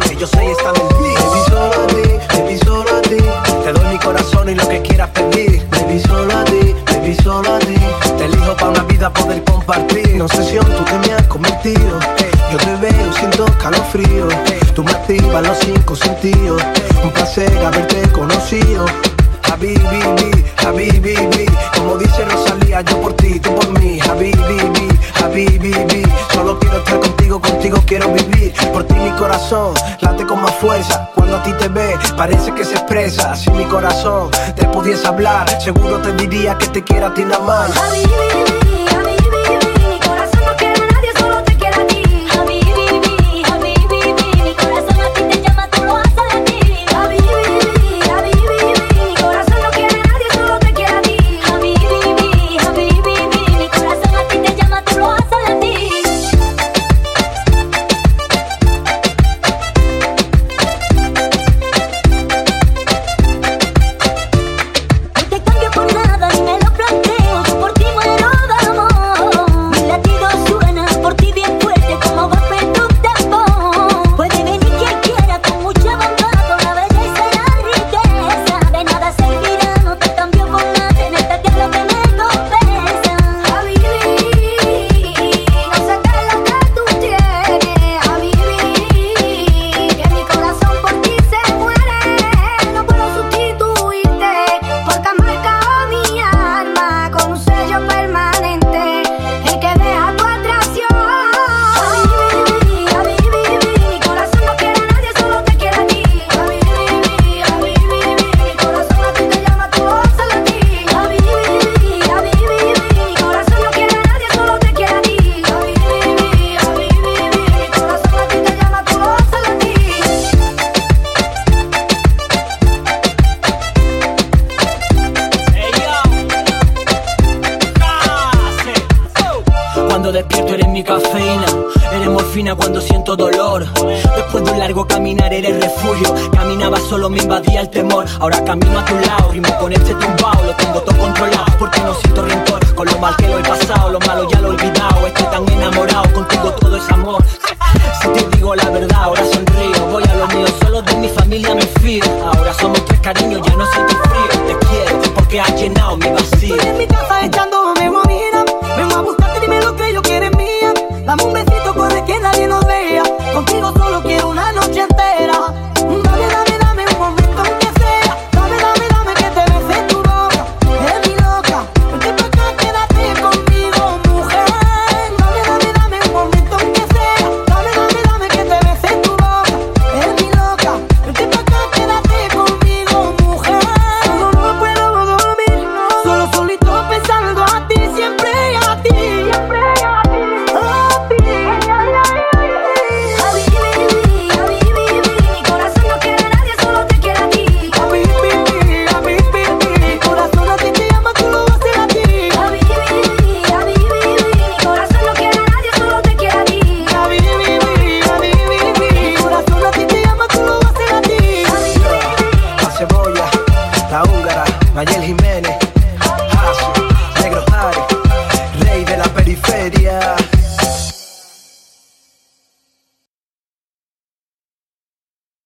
yo sé y está en beat. Baby, solo a ti, baby, solo a ti. Te doy mi corazón y lo que quieras pedir. Baby, solo a ti, baby, solo a ti. Te elijo para una vida poder compartir. No obsesión, tú que me has cometido. Yo te veo, siento calofrío. Tú me activas los cinco sentidos. Un placer haberte conocido. Habibi, Habibi, como dice Rosalía, yo por ti, tú por mí. Habibi, Habibi, solo quiero estar contigo, quiero vivir. Por ti mi corazón late con más fuerza. Cuando a ti te ve, parece que se expresa. Si mi corazón te pudiese hablar, seguro te diría que te quiero a ti nada más. Cafeína, eres morfina cuando siento dolor. Después de un largo caminar eres refugio. Caminaba solo, me invadía el temor. Ahora camino a tu lado, rimo con este tumbao. Lo tengo todo controlado porque no siento rencor. Con lo mal que lo he pasado, lo malo ya lo he olvidado. Estoy tan enamorado, contigo todo es amor. Si te digo la verdad, ahora sonrío. Voy a lo mío, solo de mi familia me fío. Ahora somos tres cariños, ya Mayel Jiménez.